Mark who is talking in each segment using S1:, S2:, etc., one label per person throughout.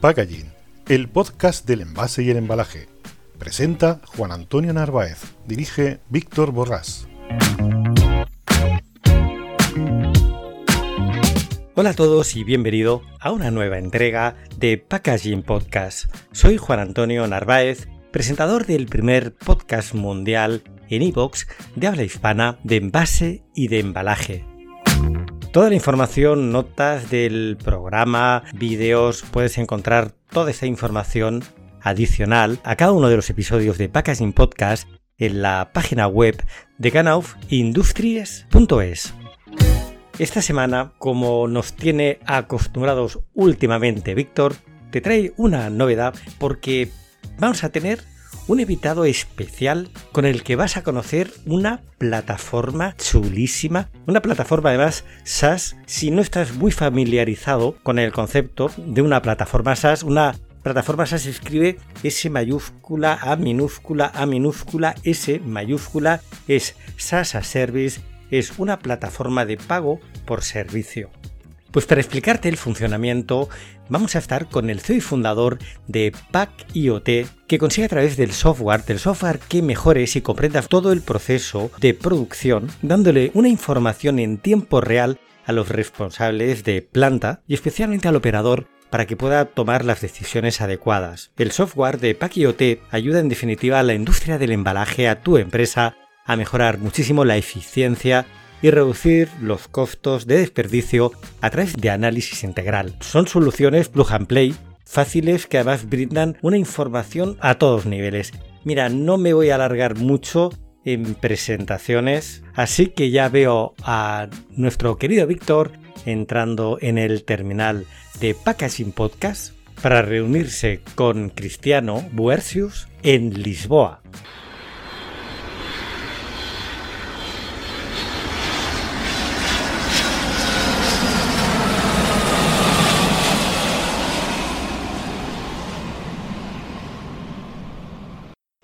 S1: Packaging, el podcast del envase y el embalaje. Presenta Juan Antonio Narváez, dirige Víctor Borrás.
S2: Hola a todos y bienvenido a una nueva entrega de Packaging Podcast. Soy Juan Antonio Narváez, presentador del primer podcast mundial en iVoox de habla hispana de envase y de embalaje. Toda la información, notas del programa, vídeos, puedes encontrar toda esta información adicional a cada uno de los episodios de Packaging Podcast en la página web de ganaufindustries.es. Esta semana, como nos tiene acostumbrados últimamente Víctor, te trae una novedad porque vamos a tener un invitado especial con el que vas a conocer una plataforma chulísima, una plataforma además SaaS, si no estás muy familiarizado con el concepto de una plataforma SaaS, una plataforma SaaS escribe S mayúscula, A minúscula, A minúscula, S mayúscula, es SaaS a Service, es una plataforma de pago por servicio. Pues para explicarte el funcionamiento, vamos a estar con el CEO y fundador de Pack IoT, que consigue a través del software, del software que mejores y comprendas todo el proceso de producción, dándole una información en tiempo real a los responsables de planta y especialmente al operador para que pueda tomar las decisiones adecuadas. El software de Pack IoT ayuda en definitiva a la industria del embalaje, a tu empresa, a mejorar muchísimo la eficiencia y reducir los costos de desperdicio a través de análisis integral. Son soluciones plug and play fáciles que además brindan una información a todos niveles. Mira, no me voy a alargar mucho en presentaciones, así que ya veo a nuestro querido Víctor entrando en el terminal de Packaging Podcast para reunirse con Cristiano Buercius en Lisboa.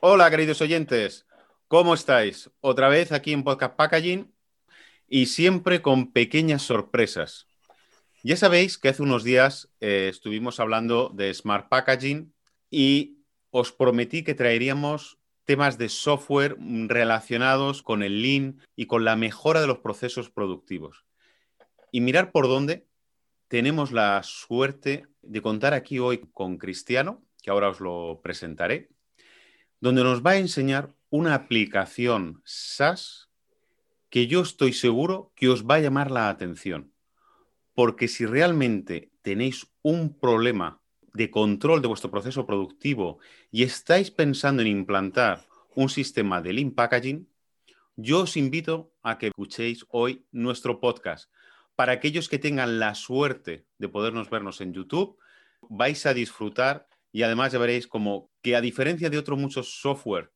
S3: Hola, queridos oyentes, ¿cómo estáis? Otra vez aquí en Podcast Packaging y siempre con pequeñas sorpresas. Ya sabéis que hace unos días eh, estuvimos hablando de Smart Packaging y os prometí que traeríamos temas de software relacionados con el Lean y con la mejora de los procesos productivos. Y mirar por dónde tenemos la suerte de contar aquí hoy con Cristiano, que ahora os lo presentaré donde nos va a enseñar una aplicación SaaS que yo estoy seguro que os va a llamar la atención. Porque si realmente tenéis un problema de control de vuestro proceso productivo y estáis pensando en implantar un sistema de Lean Packaging, yo os invito a que escuchéis hoy nuestro podcast. Para aquellos que tengan la suerte de podernos vernos en YouTube, vais a disfrutar y además ya veréis como que a diferencia de otros muchos software,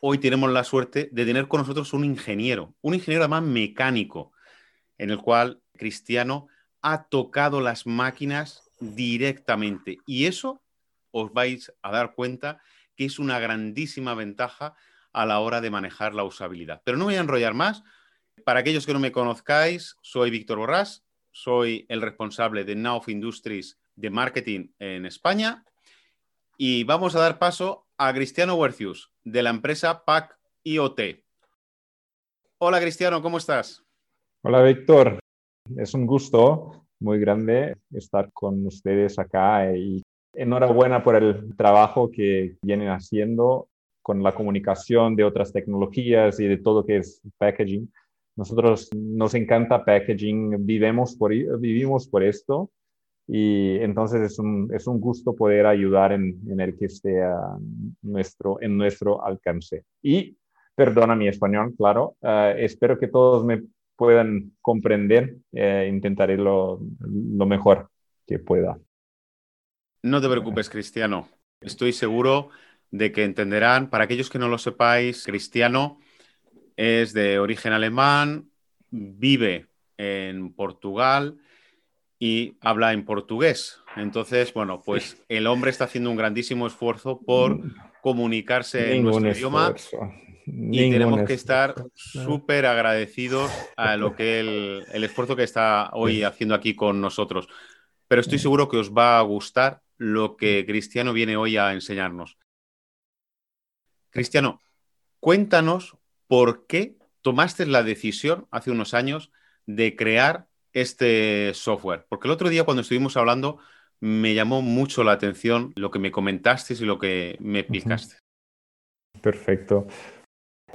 S3: hoy tenemos la suerte de tener con nosotros un ingeniero, un ingeniero además mecánico, en el cual Cristiano ha tocado las máquinas directamente. Y eso os vais a dar cuenta que es una grandísima ventaja a la hora de manejar la usabilidad. Pero no voy a enrollar más. Para aquellos que no me conozcáis, soy Víctor Borrás, soy el responsable de Now Industries de marketing en España y vamos a dar paso a Cristiano Huercius, de la empresa PAC IoT. Hola Cristiano, ¿cómo estás?
S4: Hola Víctor, es un gusto muy grande estar con ustedes acá y enhorabuena por el trabajo que vienen haciendo con la comunicación de otras tecnologías y de todo que es packaging. Nosotros nos encanta packaging, vivimos por, vivimos por esto y entonces es un, es un gusto poder ayudar en, en, el que esté nuestro, en nuestro alcance. Y perdona mi español, claro, uh, espero que todos me puedan comprender, uh, intentaré lo, lo mejor que pueda.
S3: No te preocupes, Cristiano. Estoy seguro de que entenderán. Para aquellos que no lo sepáis, Cristiano es de origen alemán, vive en Portugal y habla en portugués. Entonces, bueno, pues el hombre está haciendo un grandísimo esfuerzo por comunicarse en nuestro idioma y tenemos que estar súper agradecidos a lo que el, el, esfuerzo que está hoy haciendo aquí con nosotros. Pero estoy seguro que os va a gustar lo que Cristiano viene hoy a enseñarnos. Cristiano, cuéntanos por qué tomaste la decisión hace unos años de crear este software. Porque el otro día cuando estuvimos hablando me llamó mucho la atención lo que me comentaste y lo que me explicaste.
S4: Perfecto.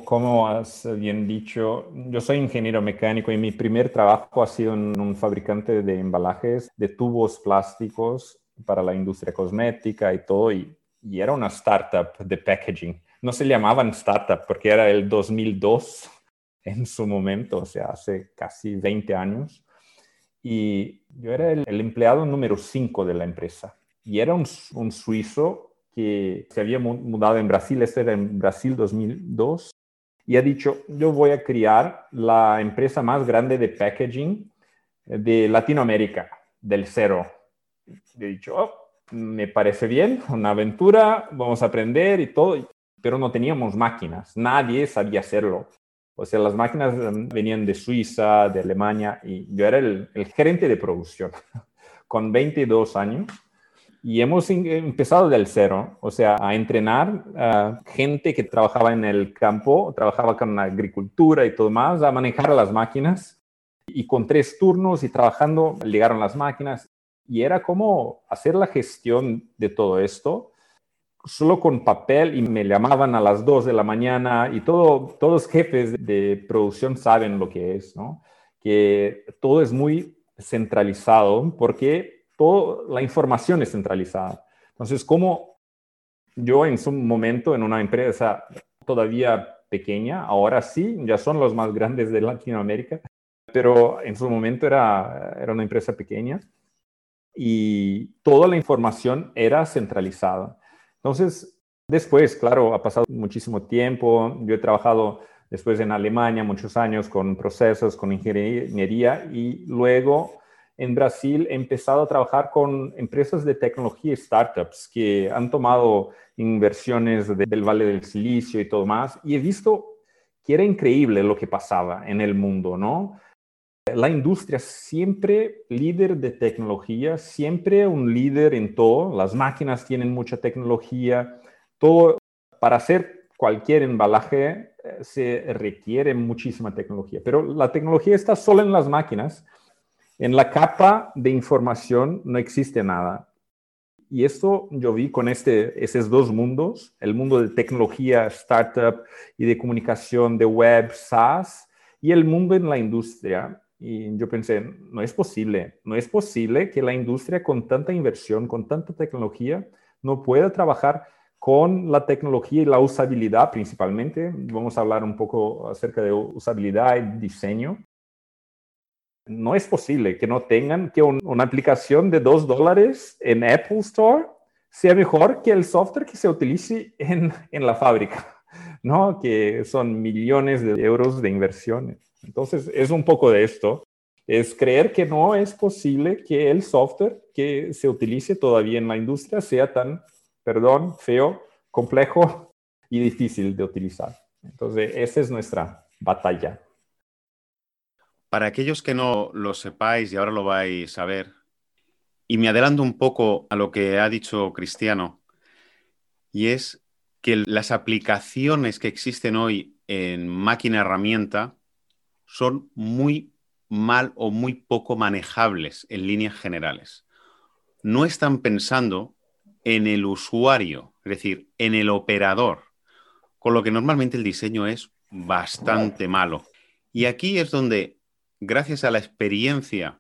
S4: Como has bien dicho, yo soy ingeniero mecánico y mi primer trabajo ha sido en un fabricante de embalajes de tubos plásticos para la industria cosmética y todo, y, y era una startup de packaging. No se llamaban startup porque era el 2002 en su momento, o sea, hace casi 20 años. Y yo era el, empleado número 5 de la empresa. Y era un, suizo que se había mudado en Brasil, este era en Brasil 2002, y ha dicho, yo voy a crear la empresa más grande de packaging de Latinoamérica, del cero. he dicho, oh, me parece bien, una aventura, vamos a aprender y todo, pero no teníamos máquinas, nadie sabía hacerlo. O sea, las máquinas em, venían de Suiza, de Alemania, y yo era el, gerente de producción con 22 años. Y hemos empezado del cero, o sea, a entrenar a gente que trabajaba en el campo, trabajaba con la agricultura y todo más, a manejar las máquinas. Y con tres turnos y trabajando, llegaron las máquinas. Y era como hacer la gestión de todo esto solo con papel y me llamaban a las 2 de la mañana y todo, todos los jefes de producción saben lo que es, ¿no? Que todo es muy centralizado porque toda la información es centralizada. Entonces, como yo en su momento en una empresa todavía pequeña, ahora sí, ya son los más grandes de Latinoamérica, pero en su momento era, era una empresa pequeña y toda la información era centralizada. Entonces, después, claro, ha pasado muchísimo tiempo. Yo he trabajado después en Alemania muchos años con procesos, con ingeniería y luego en Brasil he empezado a trabajar con empresas de tecnología y startups que han tomado inversiones del Valle del Silicio y todo más y he visto que era increíble lo que pasaba en el mundo, ¿no? La industria siempre líder de tecnología, siempre un líder en todo. Las máquinas tienen mucha tecnología. Todo para hacer cualquier embalaje eh, se requiere muchísima tecnología, pero la tecnología está solo en las máquinas. En la capa de información no existe nada. Y esto yo vi con este, esos dos mundos, el mundo de tecnología, startup y de comunicación de web, SaaS, y el mundo en la industria y yo pensé, no es posible, no es posible que la industria con tanta inversión, con tanta tecnología, no pueda trabajar con la tecnología y la usabilidad principalmente. Vamos a hablar un poco acerca de usabilidad y diseño. No es posible que no tengan que una aplicación de dos dólares en Apple Store sea mejor que el software que se utilice en, en la fábrica, ¿no? Que son millones de euros de inversiones. Entonces, es un poco de esto. Es creer que no es posible que el software que se utilice todavía en la industria sea tan, perdón, feo, complejo y difícil de utilizar. Entonces, esa es nuestra batalla.
S3: Para aquellos que no lo sepáis y ahora lo vais a ver, y me adelanto un poco a lo que ha dicho Cristiano, y es que las aplicaciones que existen hoy en máquina herramienta son muy mal o muy poco manejables en líneas generales. No están pensando en el usuario, es decir, en el operador, con lo que normalmente el diseño es bastante malo. Y aquí es donde, gracias a la experiencia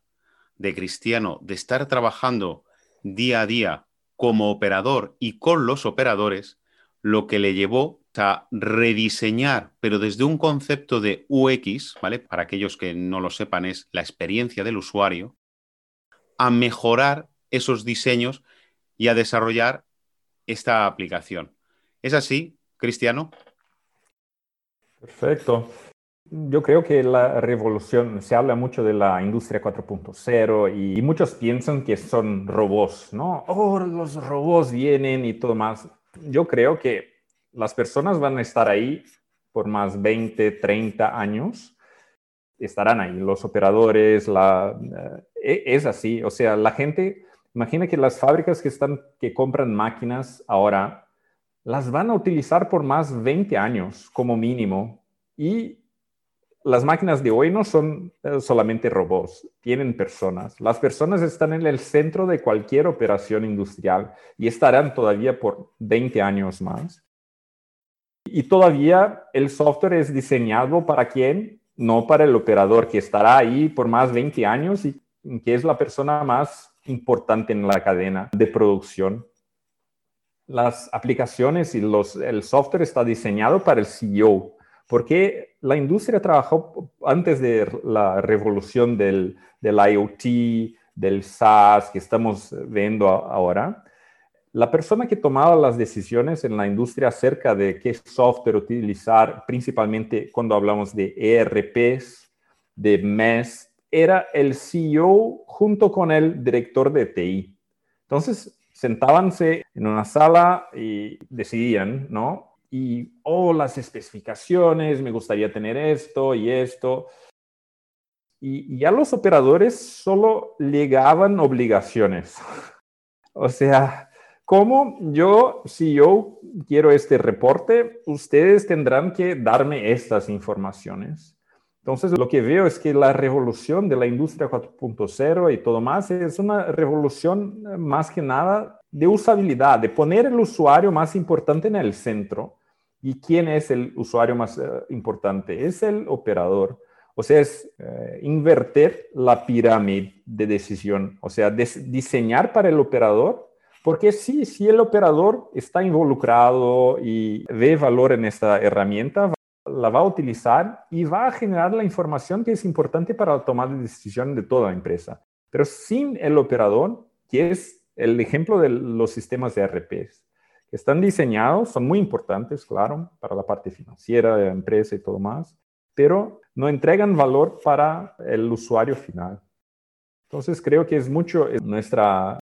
S3: de Cristiano de estar trabajando día a día como operador y con los operadores, lo que le llevó a rediseñar, pero desde un concepto de UX, ¿vale? Para aquellos que no lo sepan, es la experiencia del usuario, a mejorar esos diseños y a desarrollar esta aplicación. ¿Es así, Cristiano?
S4: Perfecto. Yo creo que la revolución, se habla mucho de la industria 4.0 y muchos piensan que son robots, ¿no? Oh, los robots vienen y todo más. Yo creo que las personas van a estar ahí por más 20, 30 años. Estarán ahí, los operadores, eh, es así. O sea, la gente Imagina que las fábricas que, están, que compran máquinas ahora las van a utilizar por más 20 años como mínimo y las máquinas de hoy no son eh, solamente robots, tienen personas. Las personas están en el centro de cualquier operación industrial y estarán todavía por 20 años más. Y todavía el software es diseñado para quién? No para el operador que estará ahí por más 20 años y que es la persona más importante en la cadena de producción. Las aplicaciones y los, el software está diseñado para el CEO, porque la industria trabajó antes de la revolución del, del IoT, del SaaS que estamos viendo ahora. La persona que tomaba las decisiones en la industria acerca de qué software utilizar, principalmente cuando hablamos de ERPs, de MES, era el CEO junto con el director de TI. Entonces, sentábanse en una sala y decidían, ¿no? y, oh, las especificaciones, me gustaría tener esto y esto. Y, ya los operadores solo llegaban obligaciones. o sea, como yo, si yo quiero este reporte, ustedes tendrán que darme estas informaciones. Entonces, lo que veo es que la revolución de la industria 4.0 y todo más es una revolución eh, más que nada de usabilidad, de poner el usuario más importante en el centro ¿Y quién es el usuario más eh, importante? Es el operador. O sea, es eh, invertir la pirámide de decisión, o sea, diseñar para el operador, porque sí, si el operador está involucrado y ve valor en esta herramienta, la va a utilizar y va a generar la información que es importante para la toma de decisión de toda empresa. Pero sin el operador, que es el ejemplo de los sistemas de RPs, están diseñados, son muy importantes, claro, para la parte financiera de la empresa y todo más, pero no entregan valor para el usuario final. Entonces creo que es mucho nuestra,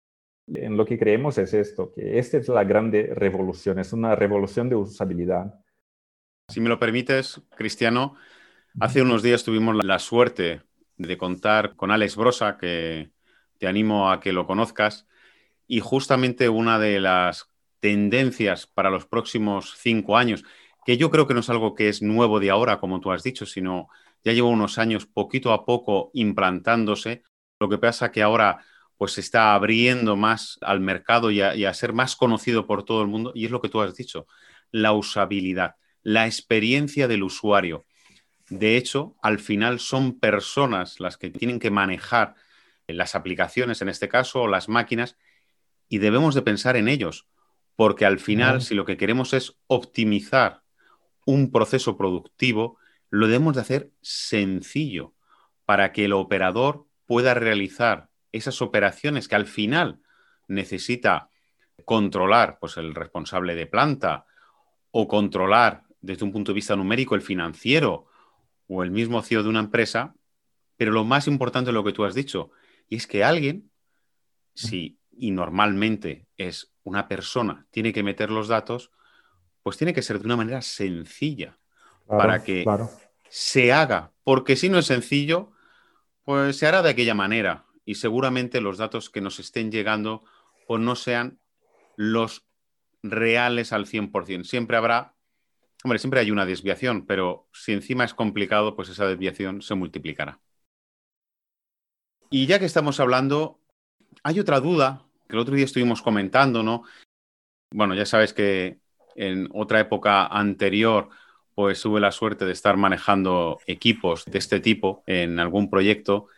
S4: en lo que creemos es esto, que esta es la grande revolución, es una revolución de usabilidad.
S3: Si me lo permites, Cristiano, hace unos días tuvimos la suerte de contar con Alex Brosa, que te animo a que lo conozcas, y justamente una de las tendencias para los próximos cinco años, que yo creo que no es algo que es nuevo de ahora, como tú has dicho, sino ya lleva unos años poquito a poco implantándose. Lo que pasa que ahora pues se está abriendo más al mercado y a, ser más conocido por todo el mundo, y es lo que tú has dicho, la usabilidad, la experiencia del usuario. De hecho, al final son personas las que tienen que manejar las aplicaciones, en este caso, o las máquinas, y debemos de pensar en ellos, porque al final, si lo que queremos es optimizar un proceso productivo, lo debemos de hacer sencillo para que el operador pueda realizar esas operaciones que al final necesita controlar pues, el responsable de planta o controlar desde un punto de vista numérico el financiero o el mismo CEO de una empresa, pero lo más importante es lo que tú has dicho, y es que alguien, si y normalmente es una persona, tiene que meter los datos, pues tiene que ser de una manera sencilla para que se haga, porque si no es sencillo, pues se hará de aquella manera y seguramente los datos que nos estén llegando pues no sean los reales al 100%. Siempre habrá, hombre, siempre hay una desviación, pero si encima es complicado, pues esa desviación se multiplicará. Y ya que estamos hablando, hay otra duda que el otro día estuvimos comentando, ¿no? Bueno, ya sabes que en otra época anterior, pues tuve la suerte de estar manejando equipos de este tipo en algún proyecto.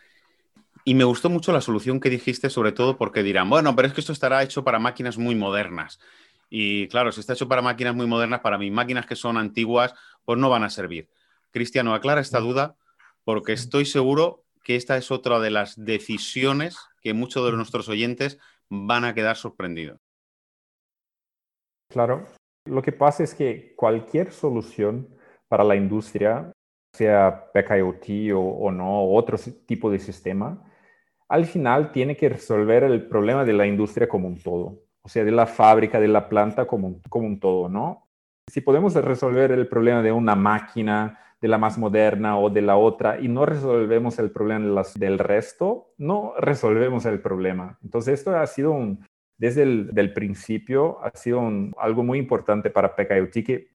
S3: Y me gustó mucho la solución que dijiste, sobre todo porque dirán, bueno, pero es que esto estará hecho para máquinas muy modernas. Y claro, si está hecho para máquinas muy modernas, para mis máquinas que son antiguas, pues no van a servir. Cristiano, aclara esta duda porque estoy seguro que esta es otra de las decisiones que muchos de nuestros oyentes van a quedar sorprendidos.
S4: Claro, lo que pasa es que cualquier solución para la industria, sea PKIoT o, o no, otro tipo de sistema, al final tiene que resolver el problema de la industria como un todo, o sea, de la fábrica, de la planta como, como un todo, ¿no? Si podemos resolver el problema de una máquina, de la más moderna o de la otra, y no resolvemos el problema del resto, no resolvemos el problema. Entonces, esto ha sido un, desde el principio, ha sido algo muy importante para PKIoT que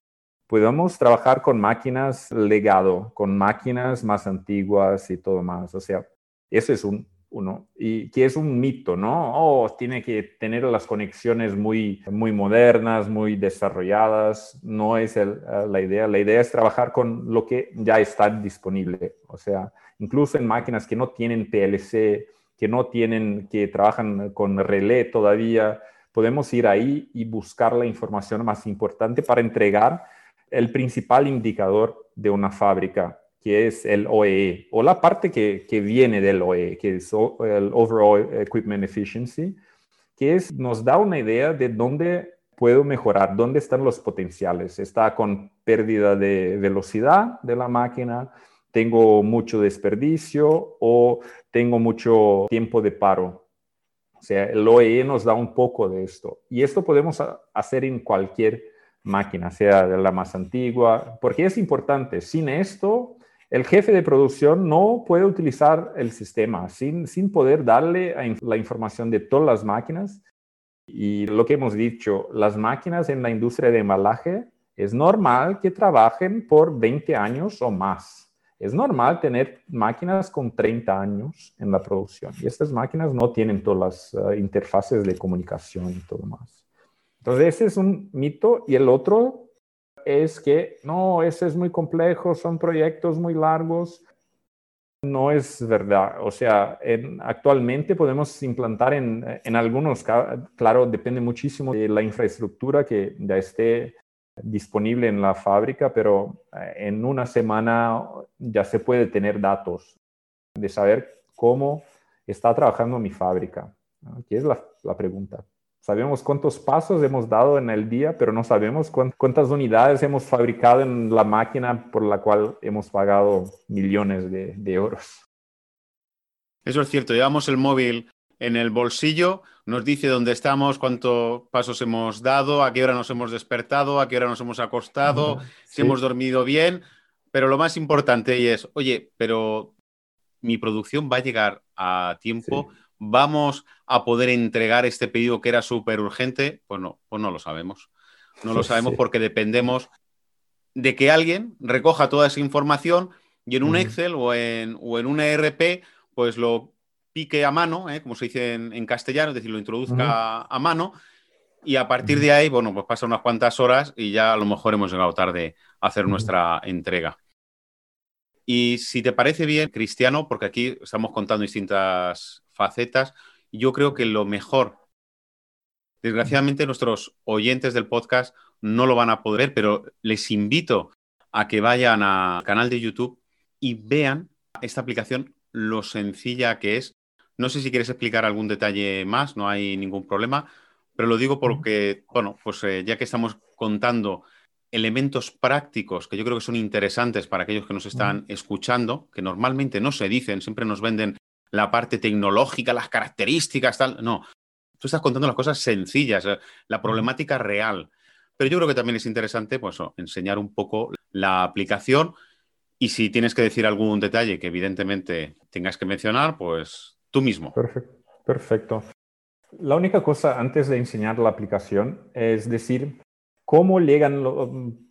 S4: podamos trabajar con máquinas legado, con máquinas más antiguas y todo más. O sea, eso es un, uno, y que es un mito, ¿no? Oh, tiene que tener las conexiones muy, muy modernas, muy desarrolladas. No es eh, la idea. La idea es trabajar con lo que ya está disponible. O sea, incluso en máquinas que no tienen PLC, que no tienen, que trabajan con relé todavía, podemos ir ahí y buscar la información más importante para entregar el principal indicador de una fábrica, que es el OEE, o la parte que, viene del OEE, que es el Overall Equipment Efficiency, que es, nos da una idea de dónde puedo mejorar, dónde están los potenciales. Está con pérdida de velocidad de la máquina, tengo mucho desperdicio o tengo mucho tiempo de paro. O sea, el OEE nos da un poco de esto. Y esto podemos hacer en cualquier máquina, sea de la más antigua, porque es importante. Sin esto, el jefe de producción no puede utilizar el sistema sin, sin poder darle la información de todas las máquinas. Y lo que hemos dicho, las máquinas en la industria de embalaje es normal que trabajen por 20 años o más. Es normal tener máquinas con 30 años en la producción y estas máquinas no tienen todas las eh, interfaces de comunicación y todo más. Entonces, ese es un mito. Y el otro es que, no, ese es muy complejo, son proyectos muy largos. No es verdad. O sea, actualmente podemos implantar en, en algunos, claro, depende muchísimo de la infraestructura que ya esté disponible en la fábrica, pero eh, en una semana ya se puede tener datos de saber cómo está trabajando mi fábrica. Aquí es la pregunta. Sabemos cuántos pasos hemos dado en el día, pero no sabemos cuántas unidades hemos fabricado en la máquina por la cual hemos pagado millones de, euros.
S3: Eso es cierto, llevamos el móvil en el bolsillo, nos dice dónde estamos, cuántos pasos hemos dado, a qué hora nos hemos despertado, a qué hora nos hemos acostado, si hemos dormido bien, pero lo más importante es, oye, pero mi producción va a llegar a tiempo vamos a poder entregar este pedido que era súper urgente, pues no, pues no lo sabemos. No lo sabemos porque dependemos de que alguien recoja toda esa información y en un Excel o en, o en un ERP, pues lo pique a mano, ¿eh? como se dice en, castellano, es decir, lo introduzca a, mano y a partir de ahí, bueno, pues pasa unas cuantas horas y ya a lo mejor hemos llegado tarde a hacer nuestra entrega. Y si te parece bien, Cristiano, porque aquí estamos contando distintas facetas. Yo creo que lo mejor, desgraciadamente nuestros oyentes del podcast no lo van a poder ver, pero les invito a que vayan al canal de YouTube y vean esta aplicación, lo sencilla que es. No sé si quieres explicar algún detalle más, no hay ningún problema, pero lo digo porque, bueno, pues eh, ya que estamos contando elementos prácticos que yo creo que son interesantes para aquellos que nos están escuchando, que normalmente no se dicen, siempre nos venden la parte tecnológica, las características, tal. No, tú estás contando las cosas sencillas, eh, la problemática real. Pero yo creo que también es interesante pues, enseñar un poco la aplicación y si tienes que decir algún detalle que evidentemente tengas que mencionar, pues tú mismo.
S4: Perfecto. Perfecto. La única cosa antes de enseñar la aplicación es decir cómo llegan,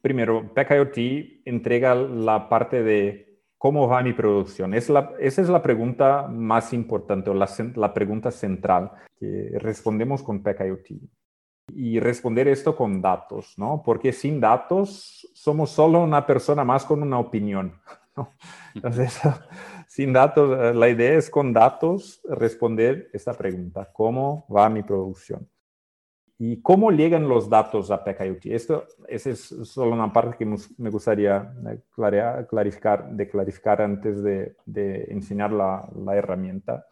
S4: primero, PKIoT entrega la parte de ¿Cómo va mi producción? Es la, esa es la pregunta más importante o la, la pregunta central que respondemos con PKIoT. Y responder esto con datos, ¿no? Porque sin datos somos solo una persona más con una opinión. ¿no? Entonces, sin datos, la idea es con datos responder esta pregunta, ¿cómo va mi producción? ¿Y cómo llegan los datos a PKIoT? Esto esa es solo una parte que me gustaría eh, clarificar, de antes de, enseñar la, herramienta.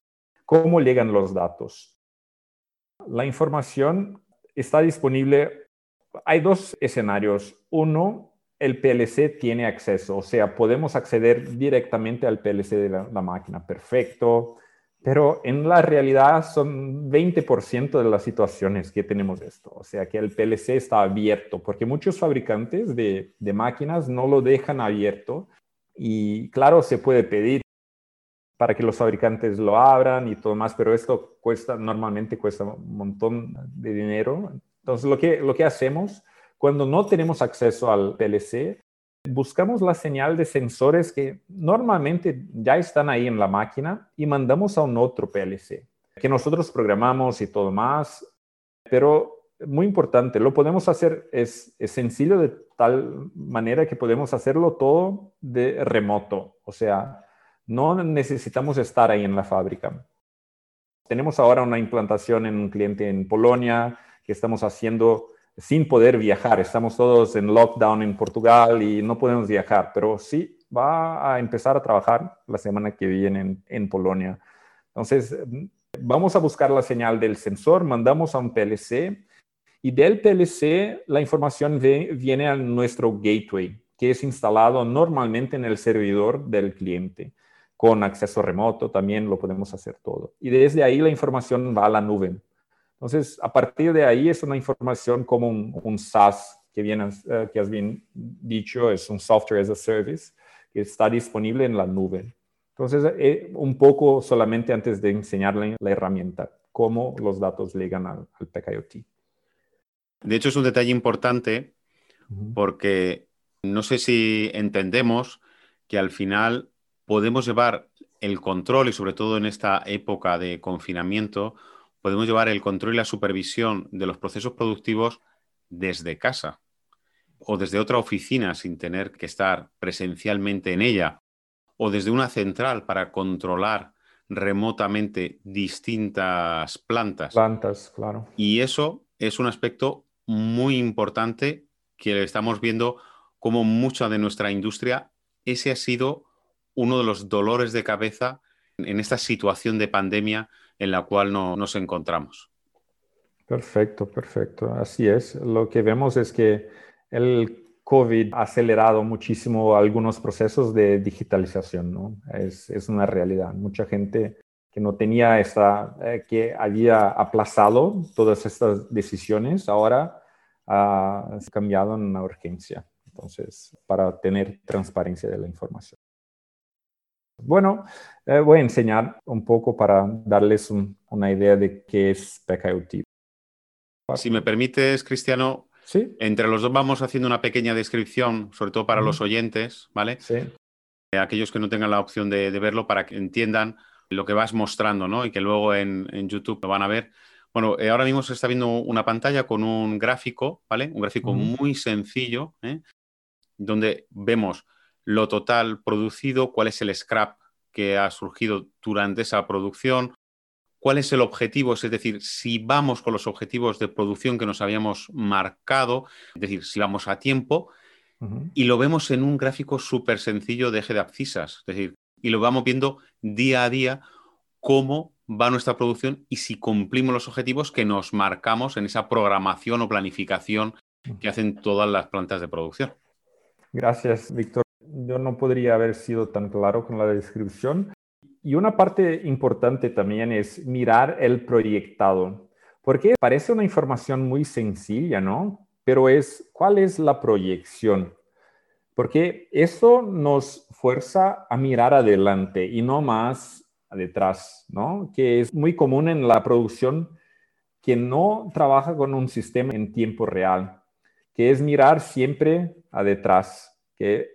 S4: ¿Cómo llegan los datos? La información está disponible. Hay dos escenarios. Uno, el PLC tiene acceso, o sea, podemos acceder directamente al PLC de la máquina. Perfecto Pero en la realidad son 20% de las situaciones que tenemos esto. O sea, que el PLC está abierto, porque muchos fabricantes de, de máquinas no lo dejan abierto. Y claro, se puede pedir para que los fabricantes lo abran y todo más, pero esto cuesta, normalmente cuesta un montón de dinero. Entonces, lo que, lo que hacemos cuando no tenemos acceso al PLC, buscamos la señal de sensores que normalmente ya están ahí en la máquina y mandamos a un otro PLC, que nosotros programamos y todo más, pero muy importante, lo podemos hacer, es, es sencillo de tal manera que podemos hacerlo todo de remoto, o sea, no necesitamos estar ahí en la fábrica. Tenemos ahora una implantación en un cliente en Polonia que estamos haciendo sin poder viajar. Estamos todos en lockdown en Portugal y no podemos viajar, pero sí va a empezar a trabajar la semana que viene en, Polonia. Entonces, vamos a buscar la señal del sensor, mandamos a un PLC y del PLC la información viene a nuestro gateway, que es instalado normalmente en el servidor del cliente. Con acceso remoto también lo podemos hacer todo. Y desde ahí la información va a la nube. Entonces, a partir de ahí es una información como un, SaaS que, eh, que has bien dicho, es un software as a service que está disponible en la nube. Entonces, eh, un poco solamente antes de enseñarle la herramienta, cómo los datos llegan al, al PKIoT.
S3: De hecho, es un detalle importante porque no sé si entendemos que al final podemos llevar el control y sobre todo en esta época de confinamiento, podemos llevar el control y la supervisión de los procesos productivos desde casa o desde otra oficina sin tener que estar presencialmente en ella o desde una central para controlar remotamente distintas plantas.
S4: Plantas, claro.
S3: Y eso es un aspecto muy importante que estamos viendo como mucha de nuestra industria, ese ha sido uno de los dolores de cabeza en esta situación de pandemia en la cual no, nos encontramos.
S4: Perfecto, perfecto. Así es. Lo que vemos es que el COVID ha acelerado muchísimo algunos procesos de digitalización, ¿no? Es, es una realidad. Mucha gente que no tenía esta, eh, que había aplazado todas estas decisiones, ahora ha cambiado en una urgencia. Entonces, para tener transparencia de la información. Bueno, eh, voy a enseñar un poco para darles una idea de qué es PKIoT.
S3: Si me permites, Cristiano, ¿Sí? entre los dos vamos haciendo una pequeña descripción, sobre todo para los oyentes, ¿vale?
S4: Sí.
S3: Eh, aquellos que no tengan la opción de, verlo para que entiendan lo que vas mostrando, ¿no? Y que luego en, YouTube lo van a ver. Bueno, eh, ahora mismo se está viendo una pantalla con un gráfico, ¿vale? Un gráfico muy sencillo, donde vemos lo total producido, cuál es el scrap que ha surgido durante esa producción, cuál es el objetivo, es decir, si vamos con los objetivos de producción que nos habíamos marcado, es decir, si vamos a tiempo, y lo vemos en un gráfico súper sencillo de eje de abscisas, es decir, y lo vamos viendo día a día cómo va nuestra producción y si cumplimos los objetivos que nos marcamos en esa programación o planificación que hacen todas las plantas de producción.
S4: Gracias, Víctor yo no podría haber sido tan claro con la descripción. Y una parte importante también es mirar el proyectado, porque parece una información muy sencilla, ¿no? Pero es, ¿cuál es la proyección? Porque eso nos fuerza a mirar adelante y no más detrás, ¿no? Que es muy común en la producción que no trabaja con un sistema en tiempo real, que es mirar siempre a detrás,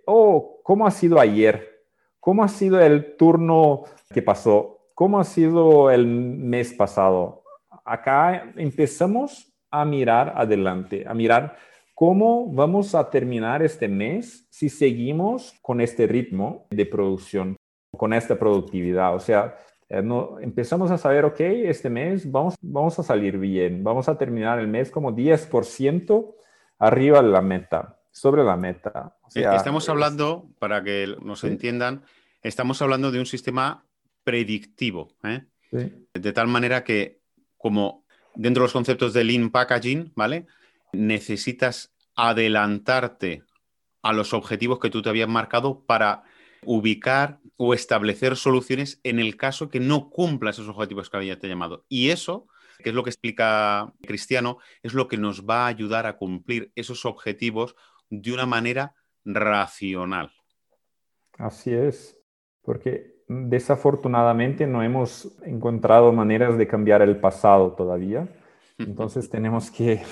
S4: oh, ¿cómo ha sido ayer? ¿Cómo ha sido el turno que pasó? ¿Cómo ha sido el mes pasado? Acá empezamos a mirar adelante, a mirar cómo vamos a terminar este mes si seguimos con este ritmo de producción, con esta productividad. O sea, eh, no, empezamos a saber, ok, este mes vamos, vamos a salir bien, vamos a terminar el mes como 10% arriba de la meta sobre la meta.
S3: Estamos hablando, para que nos entiendan, estamos hablando de un sistema predictivo, ¿eh? de tal manera que como dentro de los conceptos de lean packaging, ¿vale? Necesitas adelantarte a los objetivos que tú te habías marcado para ubicar o establecer soluciones en el caso que no cumpla esos objetivos que había te llamado. Y eso, que es lo que explica Cristiano, es lo que nos va a ayudar a cumplir esos objetivos de una manera racional.
S4: Así es, porque desafortunadamente no hemos encontrado maneras de cambiar el pasado todavía. Entonces tenemos que,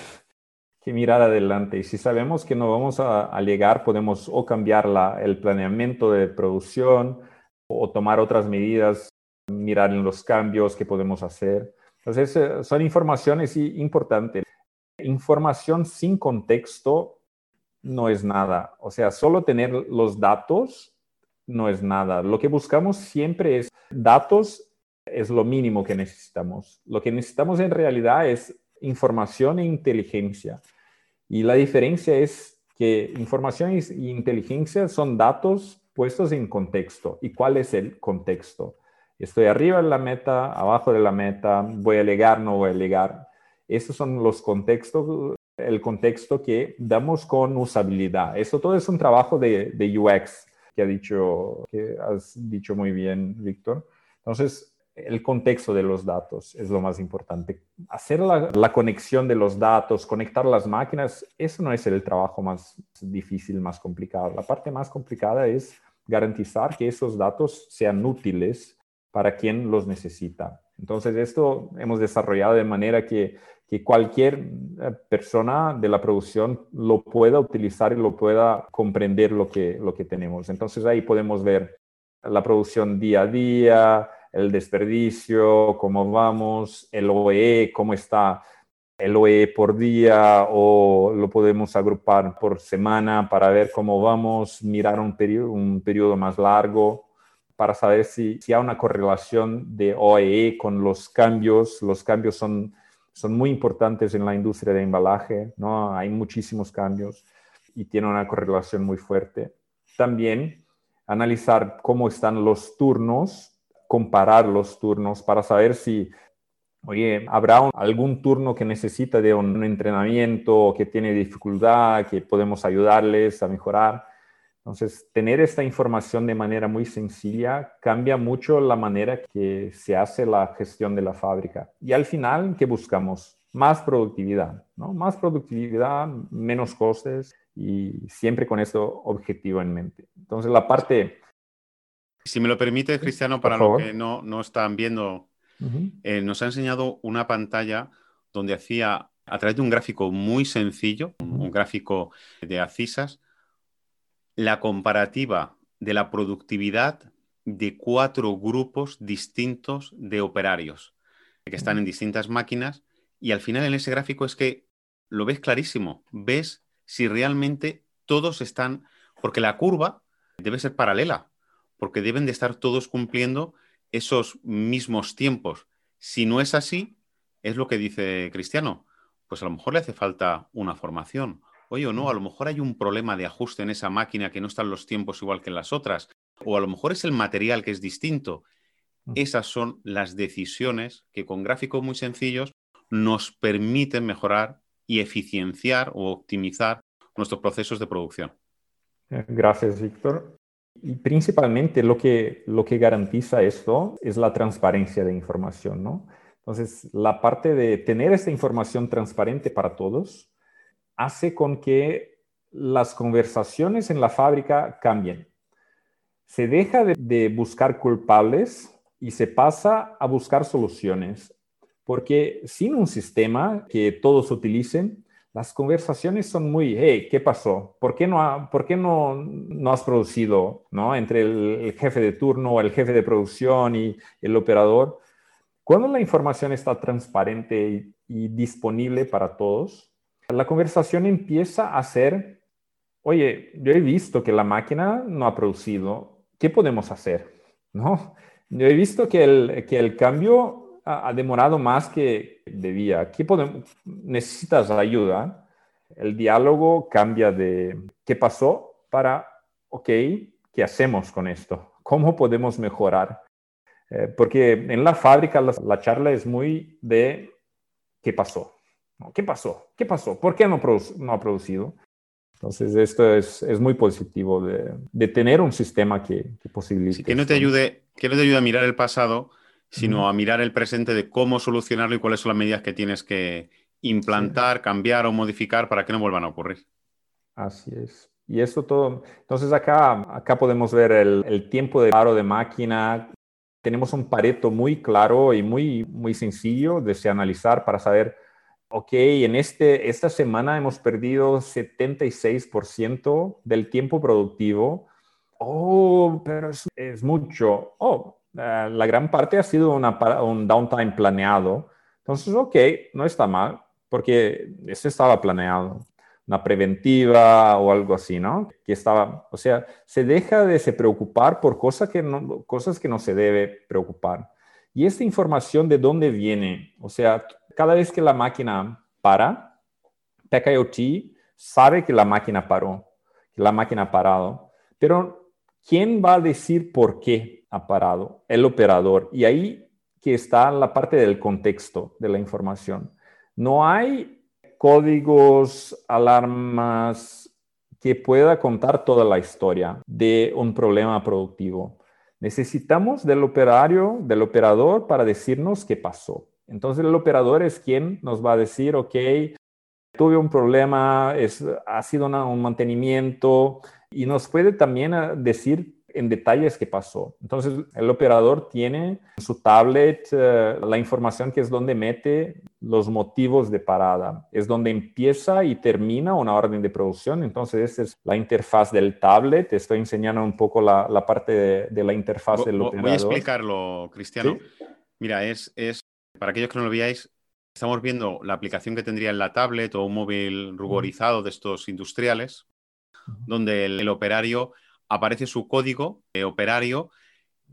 S4: mirar adelante. Y si sabemos que no vamos a, llegar, podemos o cambiar el planeamiento de producción o tomar otras medidas, mirar en los cambios que podemos hacer. Entonces, eh, son informaciones importantes. Información sin contexto no es nada. O sea, solo tener los datos no es nada. Lo que buscamos siempre es datos, es lo mínimo que necesitamos. Lo que necesitamos en realidad es información e inteligencia. Y la diferencia es que información e inteligencia son datos puestos en contexto. ¿Y cuál es el contexto? Estoy arriba de la meta, abajo de la meta, voy a llegar, no voy a llegar. Esos son los contextos, el contexto que damos con usabilidad. Eso todo es un trabajo de, de UX que, ha dicho, que has dicho muy bien, Víctor. Entonces, el contexto de los datos es lo más importante. Hacer la, conexión de los datos, conectar las máquinas, eso no es el trabajo más difícil, más complicado. La parte más complicada es garantizar que esos datos sean útiles para quien los necesita. Entonces, esto hemos desarrollado de manera que que cualquier eh, persona de la producción lo pueda utilizar y lo pueda comprender lo que, lo que tenemos. Entonces ahí podemos ver la producción día a día, el desperdicio, cómo vamos, el OE, cómo está el OE por día o lo podemos agrupar por semana para ver cómo vamos, mirar un periodo, un periodo más largo para saber si, si hay una correlación de OE con los cambios. Los cambios son son muy importantes en la industria de embalaje, ¿no? Hay muchísimos cambios y tiene una correlación muy fuerte. También analizar cómo están los turnos, comparar los turnos para saber si, oye, habrá algún turno que necesita de un entrenamiento o que tiene dificultad, que podemos ayudarles a mejorar. Entonces, tener esta información de manera muy sencilla cambia mucho la manera que se hace la gestión de la fábrica. Y al final, ¿qué buscamos? Más productividad, ¿no? Más productividad, menos costes y siempre con ese objetivo en mente. Entonces, la parte...
S3: Si me lo permite, Cristiano, para los que no, no están viendo, eh, nos ha enseñado una pantalla donde hacía, a través de un gráfico muy sencillo, un gráfico de acisas, la comparativa de la productividad de cuatro grupos distintos de operarios que están en distintas máquinas y al final en ese gráfico es que lo ves clarísimo, ves si realmente todos están, porque la curva debe ser paralela, porque deben de estar todos cumpliendo esos mismos tiempos. Si no es así, es lo que dice Cristiano, pues a lo mejor le hace falta una formación oye o no, a lo mejor hay un problema de ajuste en esa máquina que no están los tiempos igual que en las otras, o a lo mejor es el material que es distinto. Esas son las decisiones que con gráficos muy sencillos nos permiten mejorar y eficienciar o optimizar nuestros procesos de producción.
S4: Eh, gracias, Víctor. Y principalmente lo que, lo que garantiza esto es la transparencia de información, ¿no? Entonces, la parte de tener esta información transparente para todos, hace con que las conversaciones en la fábrica cambien. Se deja de, buscar culpables y se pasa a buscar soluciones, porque sin un sistema que todos utilicen, las conversaciones son muy, hey, ¿qué pasó? ¿Por qué no, por qué no, no has producido ¿no? entre el, jefe de turno, el jefe de producción y el operador? Cuando la información está transparente y disponible para todos, la conversación empieza a ser, oye, yo he visto que la máquina no ha producido, ¿qué podemos hacer? ¿No? Yo he visto que el, que el cambio ha, demorado más que debía. ¿Qué podemos? ¿Necesitas ayuda? El diálogo cambia de qué pasó para, ok, ¿qué hacemos con esto? ¿Cómo podemos mejorar? Eh, porque en la fábrica la charla es muy de qué pasó, ¿Qué pasó? ¿Qué pasó? ¿Por qué no, ha producido? Entonces, esto es, es muy positivo de, de, tener un sistema que, que posibilite.
S3: Sí, que, no te ayude, que no te ayude a mirar el pasado, sino uh -huh. a mirar el presente de cómo solucionarlo y cuáles son las medidas que tienes que implantar, sí. cambiar o modificar para que no vuelvan a ocurrir.
S4: Así es. Y esto todo, entonces acá, acá podemos ver el, el tiempo de paro de máquina. Tenemos un pareto muy claro y muy, muy sencillo de se analizar para saber, ok, en este, esta semana hemos perdido 76% del tiempo productivo. Oh, pero es, es mucho. Oh, uh, la gran parte ha sido una, un downtime planeado. Entonces, ok, no está mal, porque eso estaba planeado una preventiva o algo así, ¿no? Que estaba, o sea, se deja de se preocupar por cosas que no, cosas que no se debe preocupar. Y esta información de dónde viene, o sea, cada vez que la máquina para, PKIoT sabe que la máquina paró, que la máquina ha parado, pero ¿quién va a decir por qué ha parado? El operador. Y ahí que está la parte del contexto de la información. No hay códigos, alarmas, que pueda contar toda la historia de un problema productivo. Necesitamos del operario, del operador para decirnos qué pasó. Entonces el operador es quien nos va a decir, ok, tuve un problema, es, ha sido una, un mantenimiento y nos puede también ah, decir en detalles qué pasó. Entonces, el operador tiene en su tablet uh, la información que es donde mete los motivos de parada. Es donde empieza y termina una orden de producción. Entonces, esa es la interfaz del tablet. Estoy enseñando un poco la, la parte de, de, la interfaz del operador.
S3: Voy a explicarlo, Cristiano. ¿Sí? Mira, es, es, para aquellos que no lo veáis, estamos viendo la aplicación que tendría en la tablet o un móvil ruborizado de estos industriales, donde el, el operario aparece su código de operario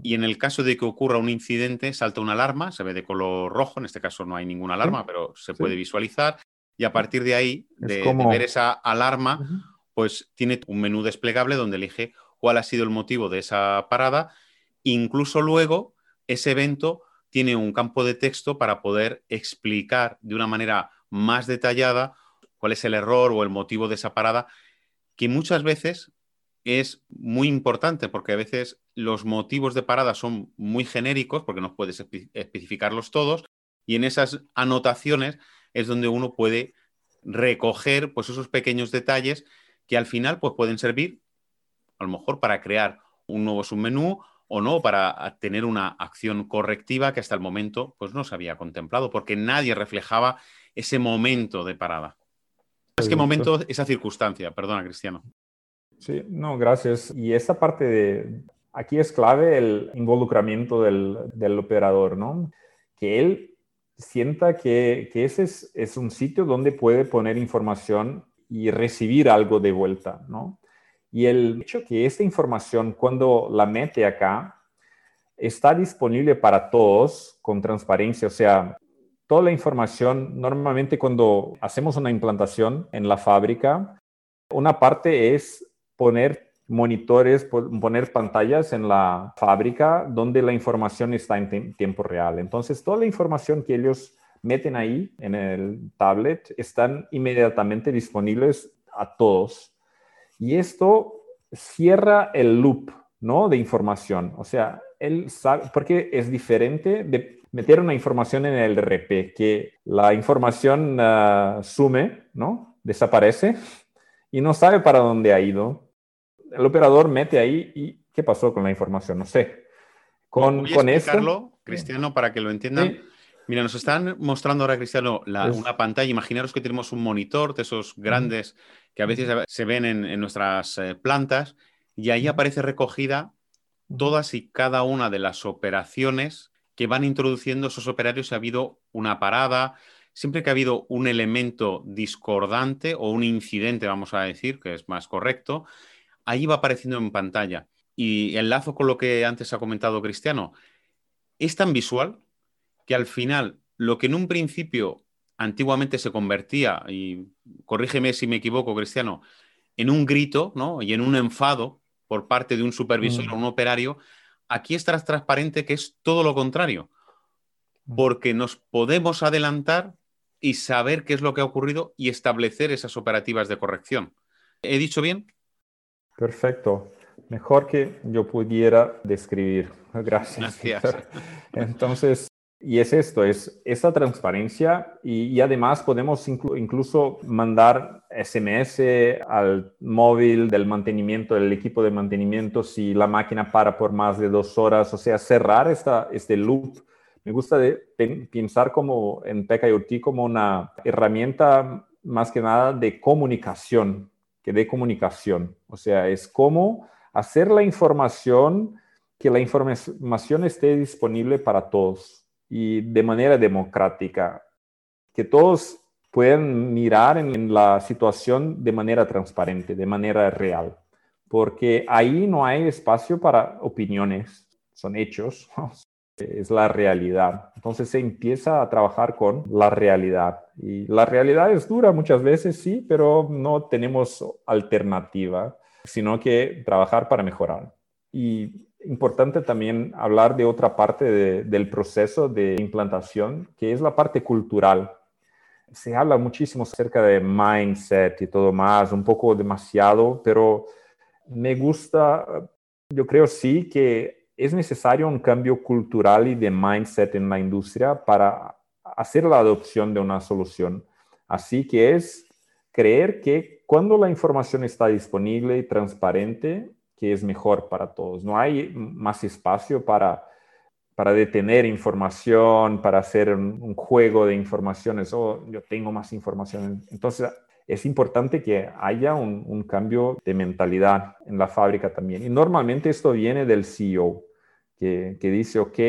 S3: y en el caso de que ocurra un incidente salta una alarma, se ve de color rojo, en este caso no hay ninguna alarma, sí, pero se puede visualizar y a partir de ahí, de, como... de, ver esa alarma, uh -huh. pues tiene un menú desplegable donde elige cuál ha sido el motivo de esa parada. Incluso luego, ese evento tiene un campo de texto para poder explicar de una manera más detallada cuál es el error o el motivo de esa parada, que muchas veces es muy importante porque a veces los motivos de parada son muy genéricos porque no puedes especificarlos todos y en esas anotaciones es donde uno puede recoger pues esos pequeños detalles que al final pues pueden servir a lo mejor para crear un nuevo submenú o no para tener una acción correctiva que hasta el momento pues no se había contemplado porque nadie reflejaba ese momento de parada. Es que momento, esa circunstancia, perdona Cristiano.
S4: Sí, no, gracias. Y esta parte de, aquí es clave el involucramiento del, del operador, ¿no? Que él sienta que, que ese es, es, un sitio donde puede poner información y recibir algo de vuelta, ¿no? Y el hecho que esta información, cuando la mete acá, está disponible para todos con transparencia, o sea, toda la información, normalmente cuando hacemos una implantación en la fábrica, una parte es poner monitores, poner pantallas en la fábrica donde la información está en tiempo real. Entonces, toda la información que ellos meten ahí en el tablet están inmediatamente disponibles a todos. Y esto cierra el loop, ¿no? De información. O sea, él sabe, porque es diferente de meter una información en el RP, que la información uh, sume, ¿no? Desaparece y no sabe para dónde ha ido. El operador mete ahí y ¿qué pasó con la información? No sé.
S3: Con, Voy a con explicarlo, esto, Cristiano, para que lo entiendan. Sí. Mira, nos están mostrando ahora, Cristiano, la, una pantalla. Imaginaros que tenemos un monitor de esos grandes que a veces se ven en, en nuestras eh, plantas y ahí aparece recogida todas y cada una de las operaciones que van introduciendo esos operarios. Si ha habido una parada, siempre que ha habido un elemento discordante o un incidente, vamos a decir, que es más correcto, ahí va apareciendo en pantalla. Y enlazo con lo que antes ha comentado Cristiano, es tan visual que al final lo que en un principio antiguamente se convertía, y corrígeme si me equivoco, Cristiano, en un grito ¿no? y en un enfado por parte de un supervisor mm. o un operario, aquí es transparente que es todo lo contrario, mm. porque nos podemos adelantar y saber qué es lo que ha ocurrido y establecer esas operativas de corrección. ¿He dicho bien?
S4: Perfecto. Mejor que yo pudiera describir. Gracias.
S3: Gracias.
S4: Entonces, y es esto, es esta transparencia y, además podemos incluso mandar SMS al móvil del mantenimiento, del equipo de mantenimiento si la máquina para por más de dos horas, o sea, cerrar esta, este loop. Me gusta pensar como en PKIoT como una herramienta más que nada de comunicación, que de comunicación. O sea, es como hacer la información, que la información esté disponible para todos y de manera democrática, que todos puedan mirar en, la situación de manera transparente, de manera real, porque ahí no hay espacio para opiniones, son hechos, es la realidad. Entonces se empieza a trabajar con la realidad. Y la realidad es dura muchas veces, sí, pero no tenemos alternativa, sino que trabajar para mejorar. Y importante también hablar de otra parte del proceso de implantación, que es la parte cultural. Se habla muchísimo acerca de mindset y todo más, un poco demasiado, pero me gusta, yo creo sí que es necesario un cambio cultural y de mindset en la industria para hacer la adopción de una solución. Así que es creer que cuando la información está disponible y transparente, es mejor para todos. No hay más espacio para, para detener información, para hacer un, juego de informaciones, oh, yo tengo más información. Entonces, es importante que haya un, cambio de mentalidad en la fábrica también. Y normalmente esto viene del CEO, que, que dice, ok,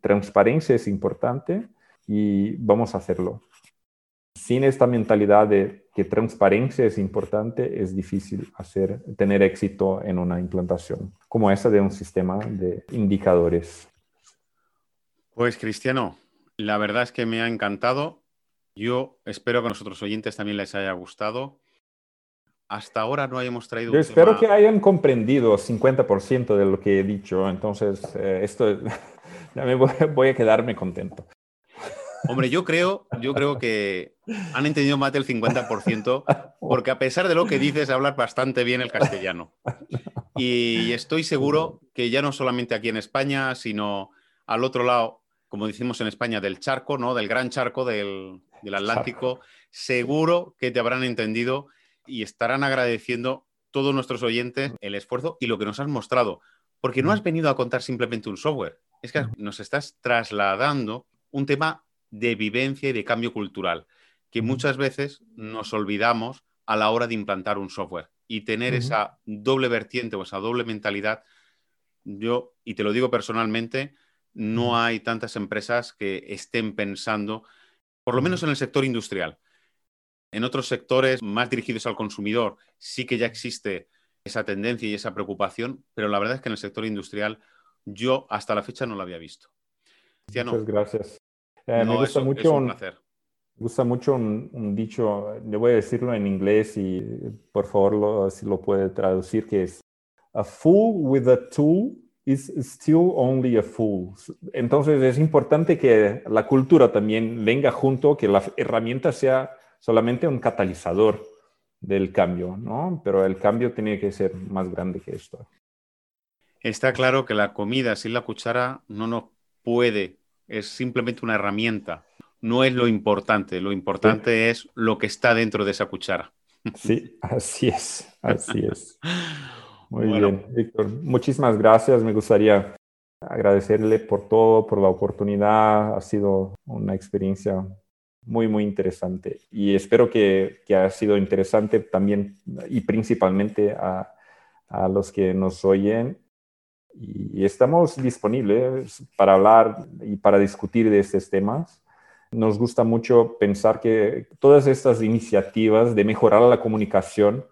S4: transparencia es importante y vamos a hacerlo sin esta mentalidad de que transparencia es importante, es difícil hacer, tener éxito en una implantación como esa de un sistema de indicadores.
S3: Pues Cristiano, la verdad es que me ha encantado. Yo espero que a nosotros oyentes también les haya gustado. Hasta ahora no hayamos traído...
S4: Yo espero que hayan comprendido 50% de lo que he dicho, entonces eh, esto voy a quedarme contento.
S3: Hombre, yo creo, yo creo que han entendido más del 50%, porque a pesar de lo que dices, hablas bastante bien el castellano. Y estoy seguro que ya no solamente aquí en España, sino al otro lado, como decimos en España, del charco, ¿no? Del gran charco del, Atlántico, seguro que te habrán entendido y estarán agradeciendo todos nuestros oyentes el esfuerzo y lo que nos has mostrado. Porque no has venido a contar simplemente un software, es que nos estás trasladando un tema de vivencia y de cambio cultural, que muchas veces nos olvidamos a la hora de implantar un software y tener esa doble vertiente o esa doble mentalidad. Yo, y te lo digo personalmente, no hay tantas empresas que estén pensando, por lo menos en el sector industrial. En otros sectores más dirigidos al consumidor sí que ya existe esa tendencia y esa preocupación, pero la verdad es que en el sector industrial yo hasta la fecha no lo había visto.
S4: Muchas gracias. Eh, me gusta mucho un, gusta mucho un, dicho, le voy a decirlo en inglés y por favor si lo puede traducir, que es A fool with a tool is still only a fool. Entonces es importante que la cultura también venga junto, que la herramienta sea solamente un catalizador del cambio, ¿no? Pero el cambio tiene que ser más grande que esto.
S3: Está claro que la comida sin la cuchara no nos puede es simplemente una herramienta, no es lo importante, lo importante es lo que está dentro de esa cuchara.
S4: Sí, así es, así es. Muy bien, Víctor. Muchísimas gracias. Me gustaría agradecerle por todo, por la oportunidad. Ha sido una experiencia muy, muy interesante. Y espero que, que haya sido interesante también y principalmente a, a los que nos oyen y estamos disponibles para hablar y para discutir de estos temas. Nos gusta mucho pensar que todas estas iniciativas de mejorar la comunicación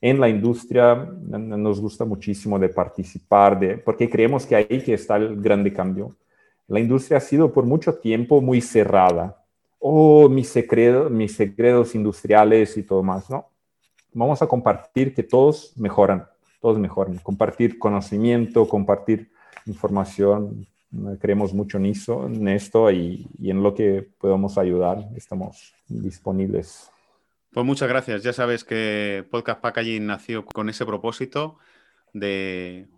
S4: en la industria nos gusta muchísimo de participar, de, porque creemos que ahí que está el grande cambio. La industria ha sido por mucho tiempo muy cerrada. Oh, mis secretos, mis secretos industriales y todo más, ¿no? Vamos a compartir que todos mejoran todos mejoran. Compartir conocimiento, compartir información. Creemos mucho en, eso, en esto y, en lo que podemos ayudar. Estamos disponibles.
S3: Pues muchas gracias. Ya sabes que Podcast Packaging nació con ese propósito de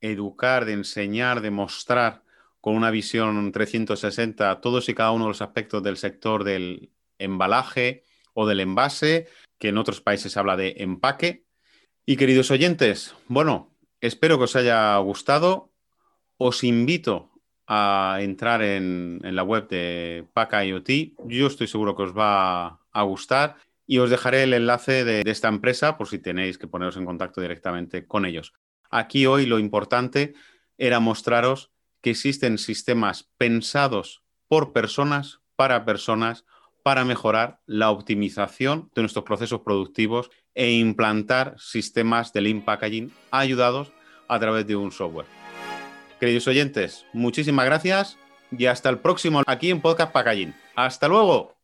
S3: educar, de enseñar, de mostrar con una visión 360 todos y cada uno de los aspectos del sector del embalaje o del envase, que en otros países se habla de empaque. Y queridos oyentes, bueno, espero que os haya gustado. Os invito a entrar en, la web de Paca IoT. Yo estoy seguro que os va a gustar y os dejaré el enlace de, de esta empresa por si tenéis que poneros en contacto directamente con ellos. Aquí hoy lo importante era mostraros que existen sistemas pensados por personas, para personas, para mejorar la optimización de nuestros procesos productivos e implantar sistemas de Lean Packaging ayudados a través de un software. Queridos oyentes, muchísimas gracias y hasta el próximo aquí en Podcast Packaging. ¡Hasta luego!